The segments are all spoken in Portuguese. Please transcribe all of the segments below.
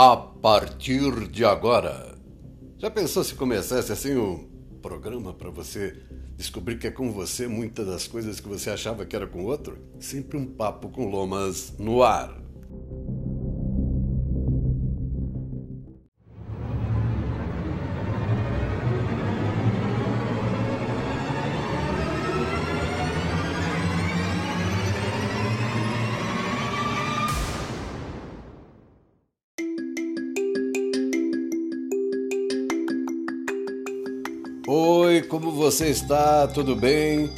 a partir de agora. Já pensou se começasse assim um programa para você descobrir que é com você muitas das coisas que você achava que era com outro? Sempre um papo com lomas no ar. Você está? Tudo bem?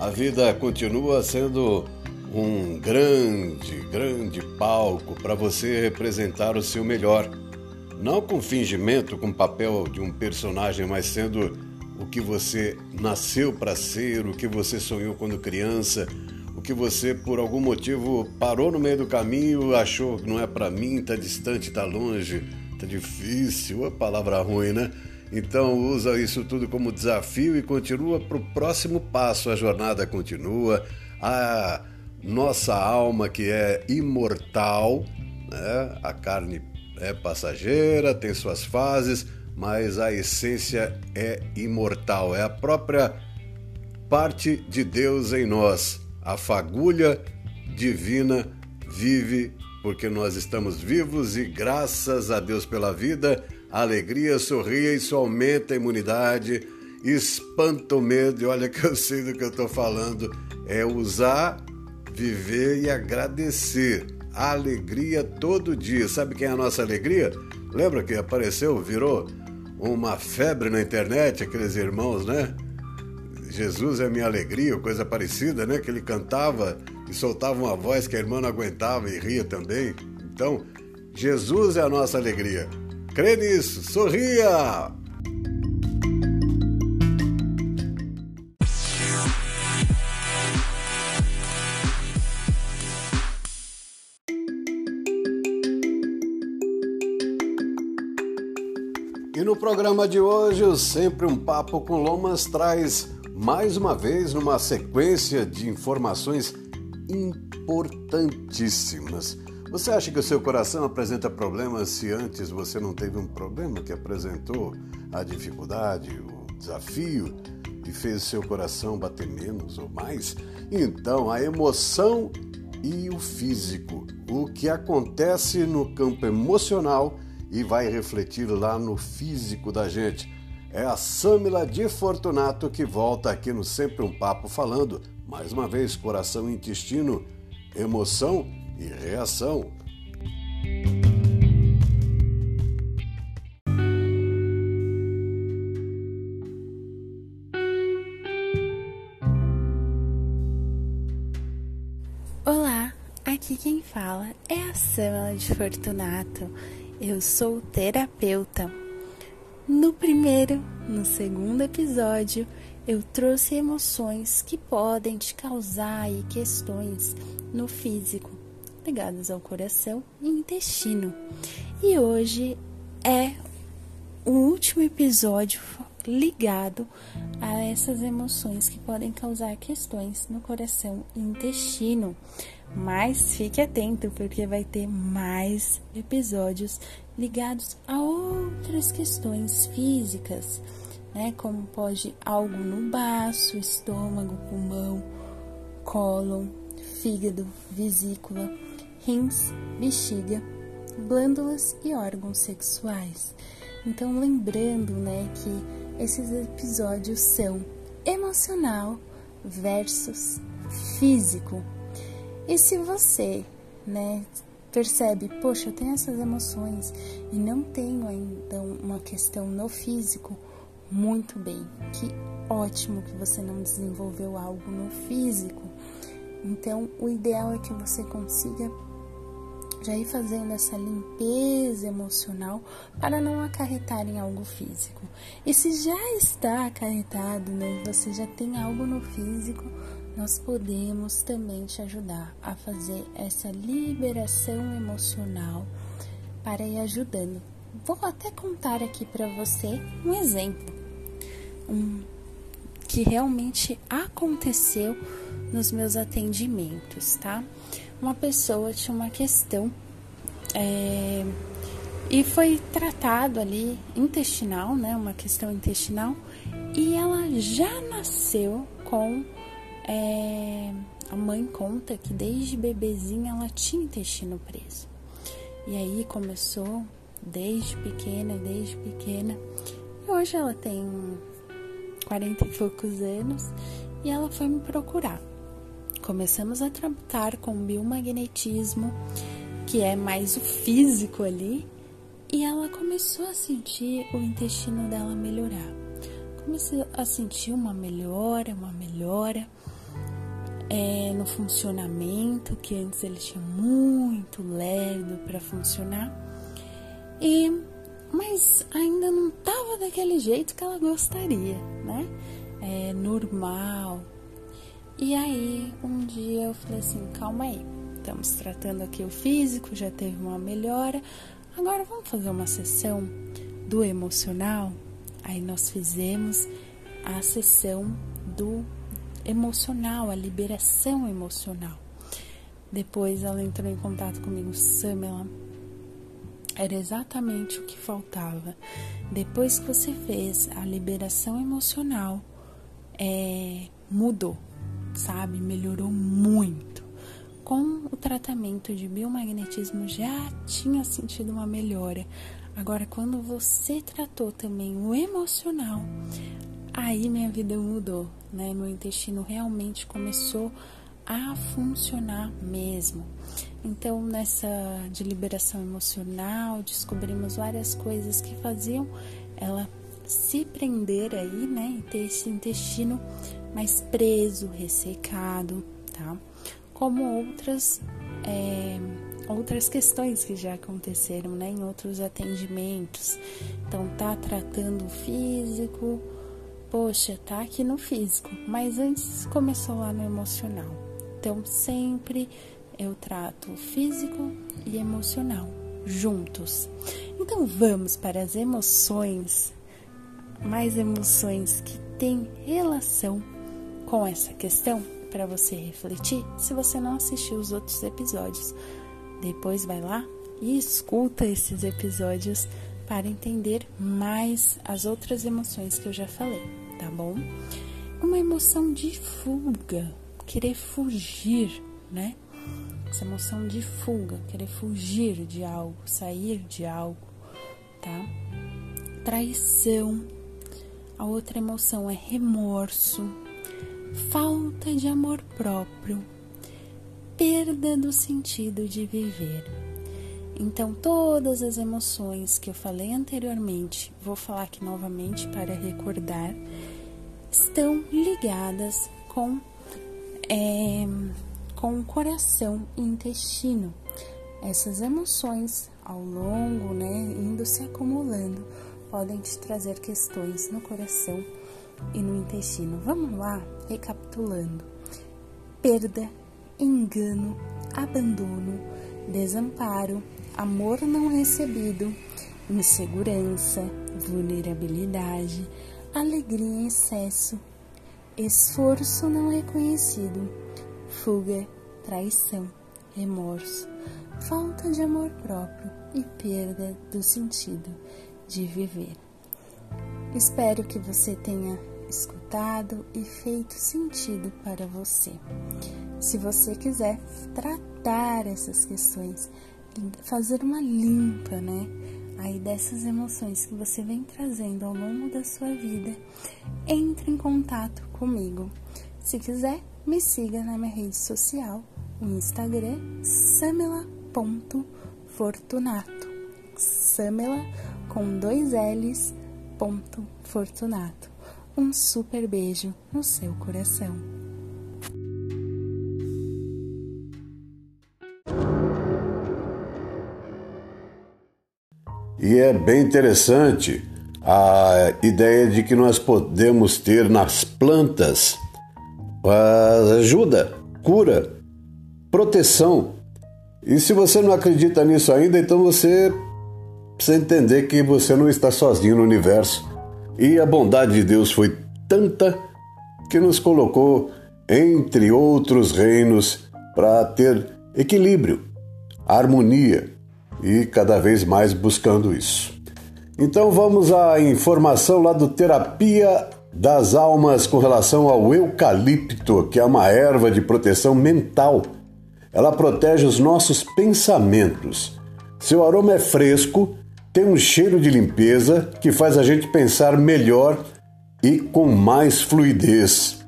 A vida continua sendo um grande, grande palco para você representar o seu melhor. Não com fingimento, com papel de um personagem, mas sendo o que você nasceu para ser, o que você sonhou quando criança, o que você por algum motivo parou no meio do caminho, achou que não é para mim, tá distante, tá longe, tá difícil, a palavra ruim, né? Então usa isso tudo como desafio e continua para o próximo passo. A jornada continua. A nossa alma que é imortal, né? a carne é passageira, tem suas fases, mas a essência é imortal. É a própria parte de Deus em nós. A fagulha divina vive porque nós estamos vivos e graças a Deus pela vida a alegria sorria, isso aumenta a imunidade, espanta o medo. E olha que eu sei do que eu estou falando. É usar, viver e agradecer. Alegria todo dia. Sabe quem é a nossa alegria? Lembra que apareceu, virou uma febre na internet, aqueles irmãos, né? Jesus é minha alegria, coisa parecida, né? Que ele cantava e soltava uma voz que a irmã não aguentava e ria também. Então, Jesus é a nossa alegria. Crê nisso, sorria! E no programa de hoje, o Sempre um Papo com Lomas traz mais uma vez numa sequência de informações importantíssimas você acha que o seu coração apresenta problemas se antes você não teve um problema que apresentou a dificuldade, o desafio e fez seu coração bater menos ou mais? Então, a emoção e o físico, o que acontece no campo emocional e vai refletir lá no físico da gente. É a Samila de Fortunato que volta aqui no Sempre um Papo falando, mais uma vez, coração e intestino, emoção e reação. Olá, aqui quem fala é a Samela de Fortunato. Eu sou terapeuta. No primeiro, no segundo episódio, eu trouxe emoções que podem te causar questões no físico, ligadas ao coração e intestino. E hoje é o último episódio ligado a essas emoções que podem causar questões no coração e intestino. Mas fique atento porque vai ter mais episódios ligados a outras questões físicas, né? Como pode algo no baço, estômago, pulmão, cólon, fígado, vesícula, rins, bexiga, glândulas e órgãos sexuais. Então, lembrando, né, que esses episódios são emocional versus físico. E se você, né, percebe, poxa, eu tenho essas emoções e não tenho ainda uma questão no físico, muito bem. Que ótimo que você não desenvolveu algo no físico. Então, o ideal é que você consiga já ir fazendo essa limpeza emocional para não acarretar em algo físico. E se já está acarretado, né, você já tem algo no físico, nós podemos também te ajudar a fazer essa liberação emocional para ir ajudando. Vou até contar aqui para você um exemplo um, que realmente aconteceu nos meus atendimentos, tá? Uma pessoa tinha uma questão É, e foi tratado ali intestinal, né, uma questão intestinal, e ela já nasceu com é, a mãe conta que desde bebezinha ela tinha intestino preso. E aí começou desde pequena, desde pequena. E hoje ela tem 40 e poucos anos e ela foi me procurar. Começamos a tratar com biomagnetismo, que é mais o físico ali, e ela começou a sentir o intestino dela melhorar. Começou a sentir uma melhora, uma melhora é, no funcionamento, que antes ele tinha muito lerdo para funcionar. E mas ainda não estava daquele jeito que ela gostaria, né? É normal. E aí, um dia eu falei assim: calma aí, estamos tratando aqui o físico, já teve uma melhora, agora vamos fazer uma sessão do emocional? Aí nós fizemos a sessão do emocional, a liberação emocional. Depois ela entrou em contato comigo, Samela. Era exatamente o que faltava. Depois que você fez a liberação emocional, é, mudou, sabe? Melhorou muito. Com o tratamento de biomagnetismo já tinha sentido uma melhora. Agora, quando você tratou também o emocional, aí minha vida mudou, né? Meu intestino realmente começou a funcionar mesmo. Então, nessa de liberação emocional, descobrimos várias coisas que faziam ela se prender aí, né? E ter esse intestino mais preso, ressecado, tá? Como outras é, outras questões que já aconteceram, né? Em outros atendimentos. Então, tá tratando o físico, poxa, tá aqui no físico, mas antes começou lá no emocional. Então, sempre eu trato físico e emocional juntos. Então, vamos para as emoções, mais emoções que têm relação com essa questão para você refletir. Se você não assistiu os outros episódios, depois vai lá e escuta esses episódios para entender mais as outras emoções que eu já falei, tá bom? Uma emoção de fuga, querer fugir, né? Essa emoção de fuga, querer fugir de algo, sair de algo, tá? Traição. A outra emoção é remorso, falta de amor próprio, perda do sentido de viver então, todas as emoções que eu falei anteriormente, vou falar aqui novamente para recordar, estão ligadas com, é, com o coração e intestino. Essas emoções, ao longo, né, indo se acumulando, podem te trazer questões no coração e no intestino. Vamos lá, recapitulando: perda, engano, abandono, desamparo amor não recebido, insegurança, vulnerabilidade, alegria em excesso, esforço não reconhecido, fuga, traição, remorso, falta de amor próprio e perda do sentido de viver. Espero que você tenha escutado e feito sentido para você. Se você quiser tratar essas questões, fazer uma limpa, né? Aí dessas emoções que você vem trazendo ao longo da sua vida, entre em contato comigo. Se quiser, me siga na minha rede social, o Instagram, samela.fortunato. Samela com dois L's, ponto, fortunato. Um super beijo no seu coração. E é bem interessante a ideia de que nós podemos ter nas plantas ajuda, cura, proteção. E se você não acredita nisso ainda, então você precisa entender que você não está sozinho no universo. E a bondade de Deus foi tanta que nos colocou entre outros reinos para ter equilíbrio, harmonia e cada vez mais buscando isso. Então vamos à informação lá do Terapia das Almas com relação ao eucalipto, que é uma erva de proteção mental. Ela protege os nossos pensamentos. Seu aroma é fresco, tem um cheiro de limpeza que faz a gente pensar melhor e com mais fluidez.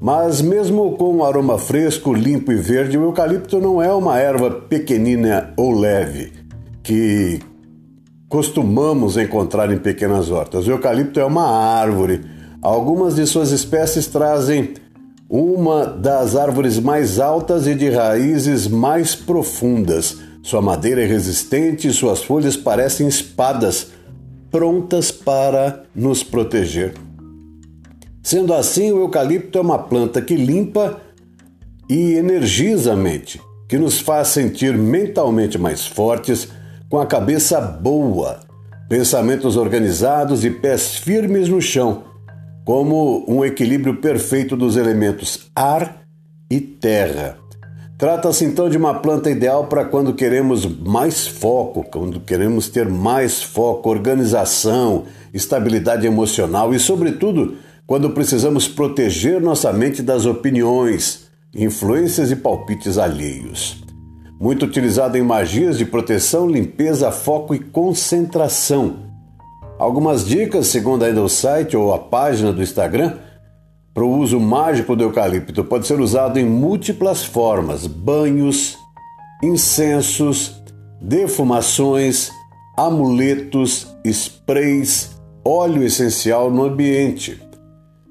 Mas, mesmo com um aroma fresco, limpo e verde, o eucalipto não é uma erva pequenina ou leve que costumamos encontrar em pequenas hortas. O eucalipto é uma árvore. Algumas de suas espécies trazem uma das árvores mais altas e de raízes mais profundas. Sua madeira é resistente e suas folhas parecem espadas, prontas para nos proteger. Sendo assim, o eucalipto é uma planta que limpa e energiza a mente, que nos faz sentir mentalmente mais fortes, com a cabeça boa, pensamentos organizados e pés firmes no chão, como um equilíbrio perfeito dos elementos ar e terra. Trata-se então de uma planta ideal para quando queremos mais foco, quando queremos ter mais foco, organização, estabilidade emocional e, sobretudo, quando precisamos proteger nossa mente das opiniões, influências e palpites alheios. Muito utilizado em magias de proteção, limpeza, foco e concentração. Algumas dicas, segundo ainda o site ou a página do Instagram, para o uso mágico do eucalipto. Pode ser usado em múltiplas formas: banhos, incensos, defumações, amuletos, sprays, óleo essencial no ambiente.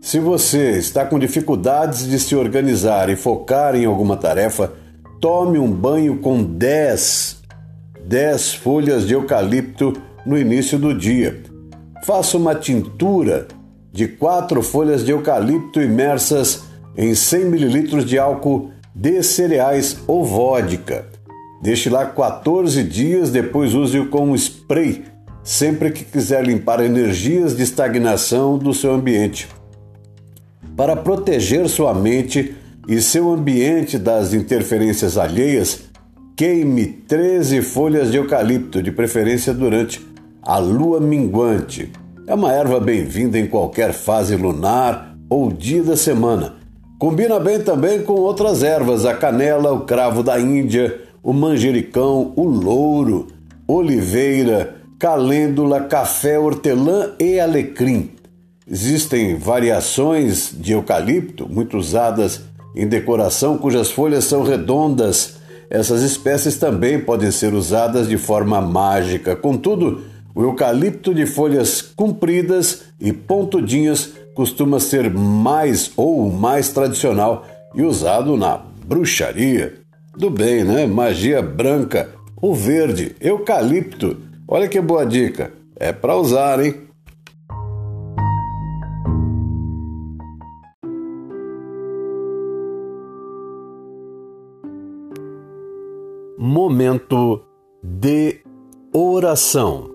Se você está com dificuldades de se organizar e focar em alguma tarefa, tome um banho com 10, 10 folhas de eucalipto no início do dia. Faça uma tintura de quatro folhas de eucalipto imersas em 100 ml de álcool de cereais ou vodka. Deixe lá 14 dias, depois use-o como spray sempre que quiser limpar energias de estagnação do seu ambiente. Para proteger sua mente e seu ambiente das interferências alheias, queime 13 folhas de eucalipto, de preferência durante a lua minguante. É uma erva bem-vinda em qualquer fase lunar ou dia da semana. Combina bem também com outras ervas, a canela, o cravo da Índia, o manjericão, o louro, oliveira, calêndula, café, hortelã e alecrim. Existem variações de eucalipto, muito usadas em decoração, cujas folhas são redondas. Essas espécies também podem ser usadas de forma mágica. Contudo, o eucalipto de folhas compridas e pontudinhas costuma ser mais ou mais tradicional e usado na bruxaria. Do bem, né? Magia branca, o verde, eucalipto. Olha que boa dica. É para usar, hein? momento de oração.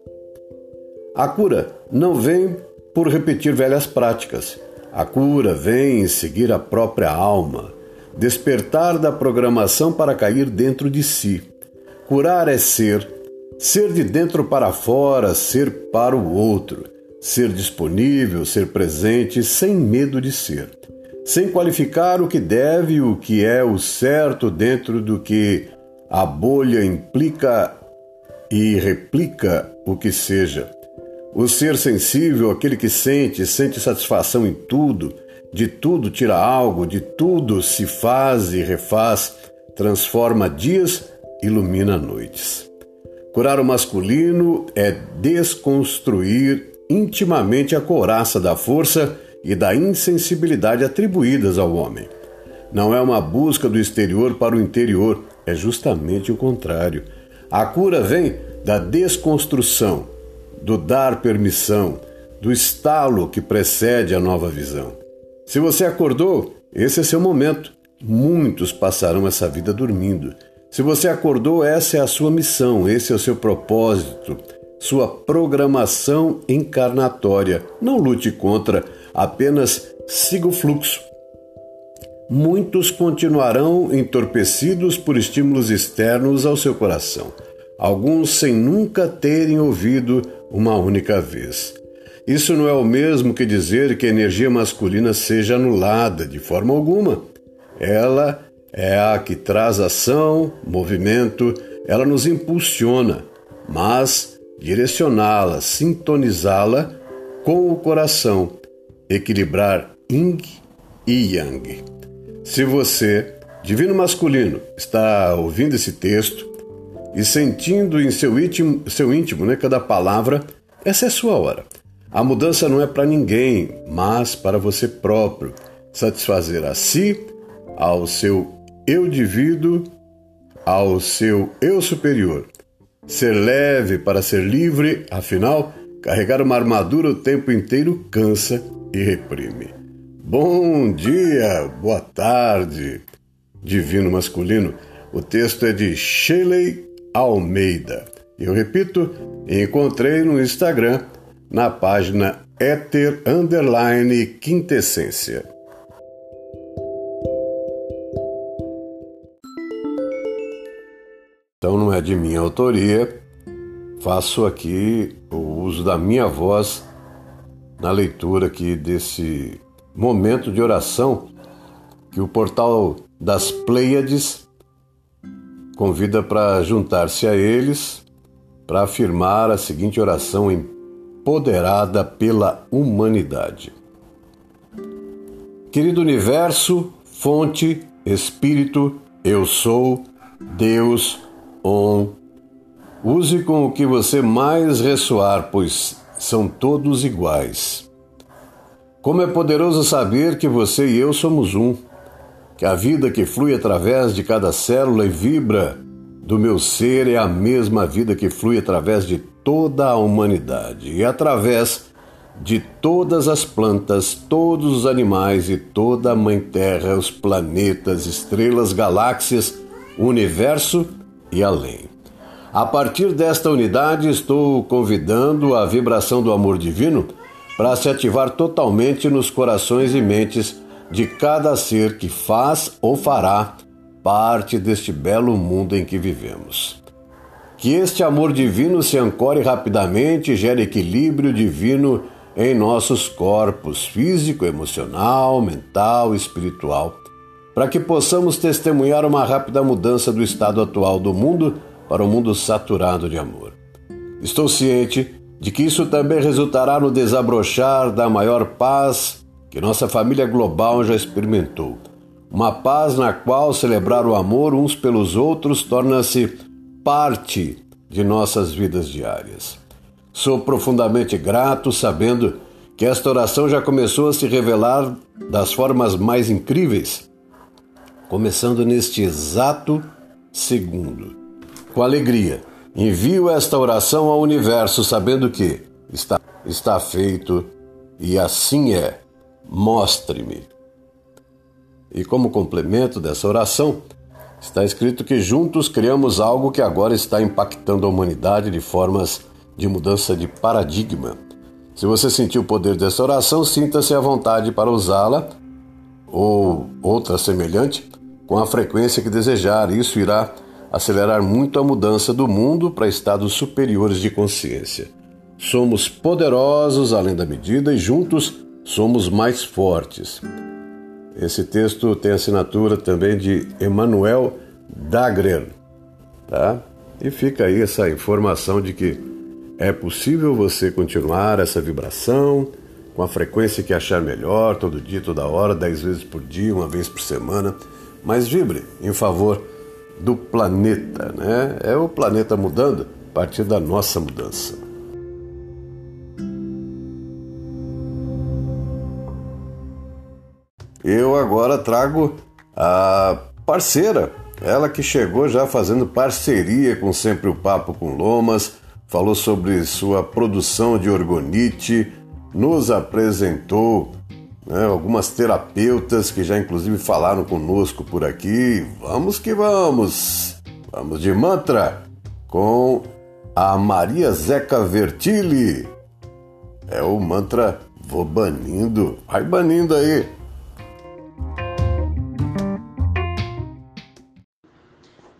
A cura não vem por repetir velhas práticas. A cura vem em seguir a própria alma, despertar da programação para cair dentro de si. Curar é ser, ser de dentro para fora, ser para o outro, ser disponível, ser presente, sem medo de ser, sem qualificar o que deve e o que é o certo dentro do que a bolha implica e replica o que seja. O ser sensível, aquele que sente, sente satisfação em tudo, de tudo tira algo, de tudo se faz e refaz, transforma dias, ilumina noites. Curar o masculino é desconstruir intimamente a couraça da força e da insensibilidade atribuídas ao homem. Não é uma busca do exterior para o interior, é justamente o contrário a cura vem da desconstrução, do dar permissão, do estalo que precede a nova visão. Se você acordou, esse é seu momento. Muitos passarão essa vida dormindo. Se você acordou, essa é a sua missão, esse é o seu propósito, sua programação encarnatória. Não lute contra, apenas siga o fluxo. Muitos continuarão entorpecidos por estímulos externos ao seu coração, alguns sem nunca terem ouvido uma única vez. Isso não é o mesmo que dizer que a energia masculina seja anulada de forma alguma. Ela é a que traz ação, movimento, ela nos impulsiona, mas direcioná-la, sintonizá-la com o coração, equilibrar Yin e Yang. Se você, divino masculino, está ouvindo esse texto e sentindo em seu íntimo, seu íntimo né, cada palavra, essa é sua hora. A mudança não é para ninguém, mas para você próprio. Satisfazer a si, ao seu eu divido, ao seu eu superior. Ser leve para ser livre, afinal, carregar uma armadura o tempo inteiro cansa e reprime. Bom dia, boa tarde, divino masculino. O texto é de Shelley Almeida. Eu repito, encontrei no Instagram, na página Éter Underline Quintessência. Então não é de minha autoria, faço aqui o uso da minha voz na leitura aqui desse momento de oração que o portal das Pleiades convida para juntar-se a eles para afirmar a seguinte oração empoderada pela humanidade. Querido universo, fonte, espírito, eu sou, Deus, on. Use com o que você mais ressoar, pois são todos iguais. Como é poderoso saber que você e eu somos um, que a vida que flui através de cada célula e vibra do meu ser é a mesma vida que flui através de toda a humanidade e através de todas as plantas, todos os animais e toda a Mãe Terra, os planetas, estrelas, galáxias, universo e além. A partir desta unidade, estou convidando a vibração do amor divino para se ativar totalmente nos corações e mentes de cada ser que faz ou fará parte deste belo mundo em que vivemos. Que este amor divino se ancore rapidamente e gere equilíbrio divino em nossos corpos físico, emocional, mental espiritual, para que possamos testemunhar uma rápida mudança do estado atual do mundo para um mundo saturado de amor. Estou ciente de que isso também resultará no desabrochar da maior paz que nossa família global já experimentou. Uma paz na qual celebrar o amor uns pelos outros torna-se parte de nossas vidas diárias. Sou profundamente grato sabendo que esta oração já começou a se revelar das formas mais incríveis, começando neste exato segundo. Com alegria, envio esta oração ao universo sabendo que está, está feito e assim é. Mostre-me. E como complemento dessa oração, está escrito que juntos criamos algo que agora está impactando a humanidade de formas de mudança de paradigma. Se você sentir o poder dessa oração, sinta-se à vontade para usá-la ou outra semelhante com a frequência que desejar. Isso irá acelerar muito a mudança do mundo para estados superiores de consciência. Somos poderosos além da medida e juntos somos mais fortes. Esse texto tem assinatura também de Emmanuel Dagrer, tá? E fica aí essa informação de que é possível você continuar essa vibração com a frequência que achar melhor, todo dia, toda hora, dez vezes por dia, uma vez por semana, mas vibre em favor do planeta, né? É o planeta mudando a partir da nossa mudança. Eu agora trago a parceira, ela que chegou já fazendo parceria com Sempre o Papo com Lomas, falou sobre sua produção de orgonite, nos apresentou né, algumas terapeutas que já inclusive falaram conosco por aqui. Vamos que vamos! Vamos de mantra com a Maria Zeca Vertilli. É o mantra Vou banindo. Vai banindo aí.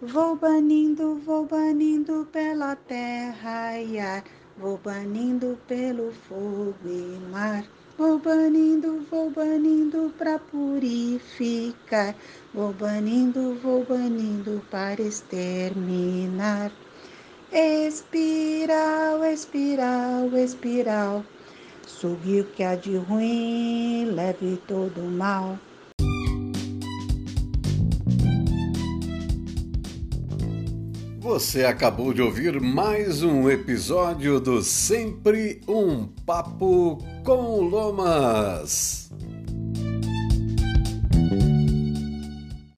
Vou banindo, vou banindo pela terra e ar, vou banindo pelo fogo e mar. Vou banindo, vou banindo para purificar, vou banindo, vou banindo para exterminar. Espiral, espiral, espiral, sugue o que há de ruim, leve todo o mal. Você acabou de ouvir mais um episódio do Sempre um Papo com Lomas.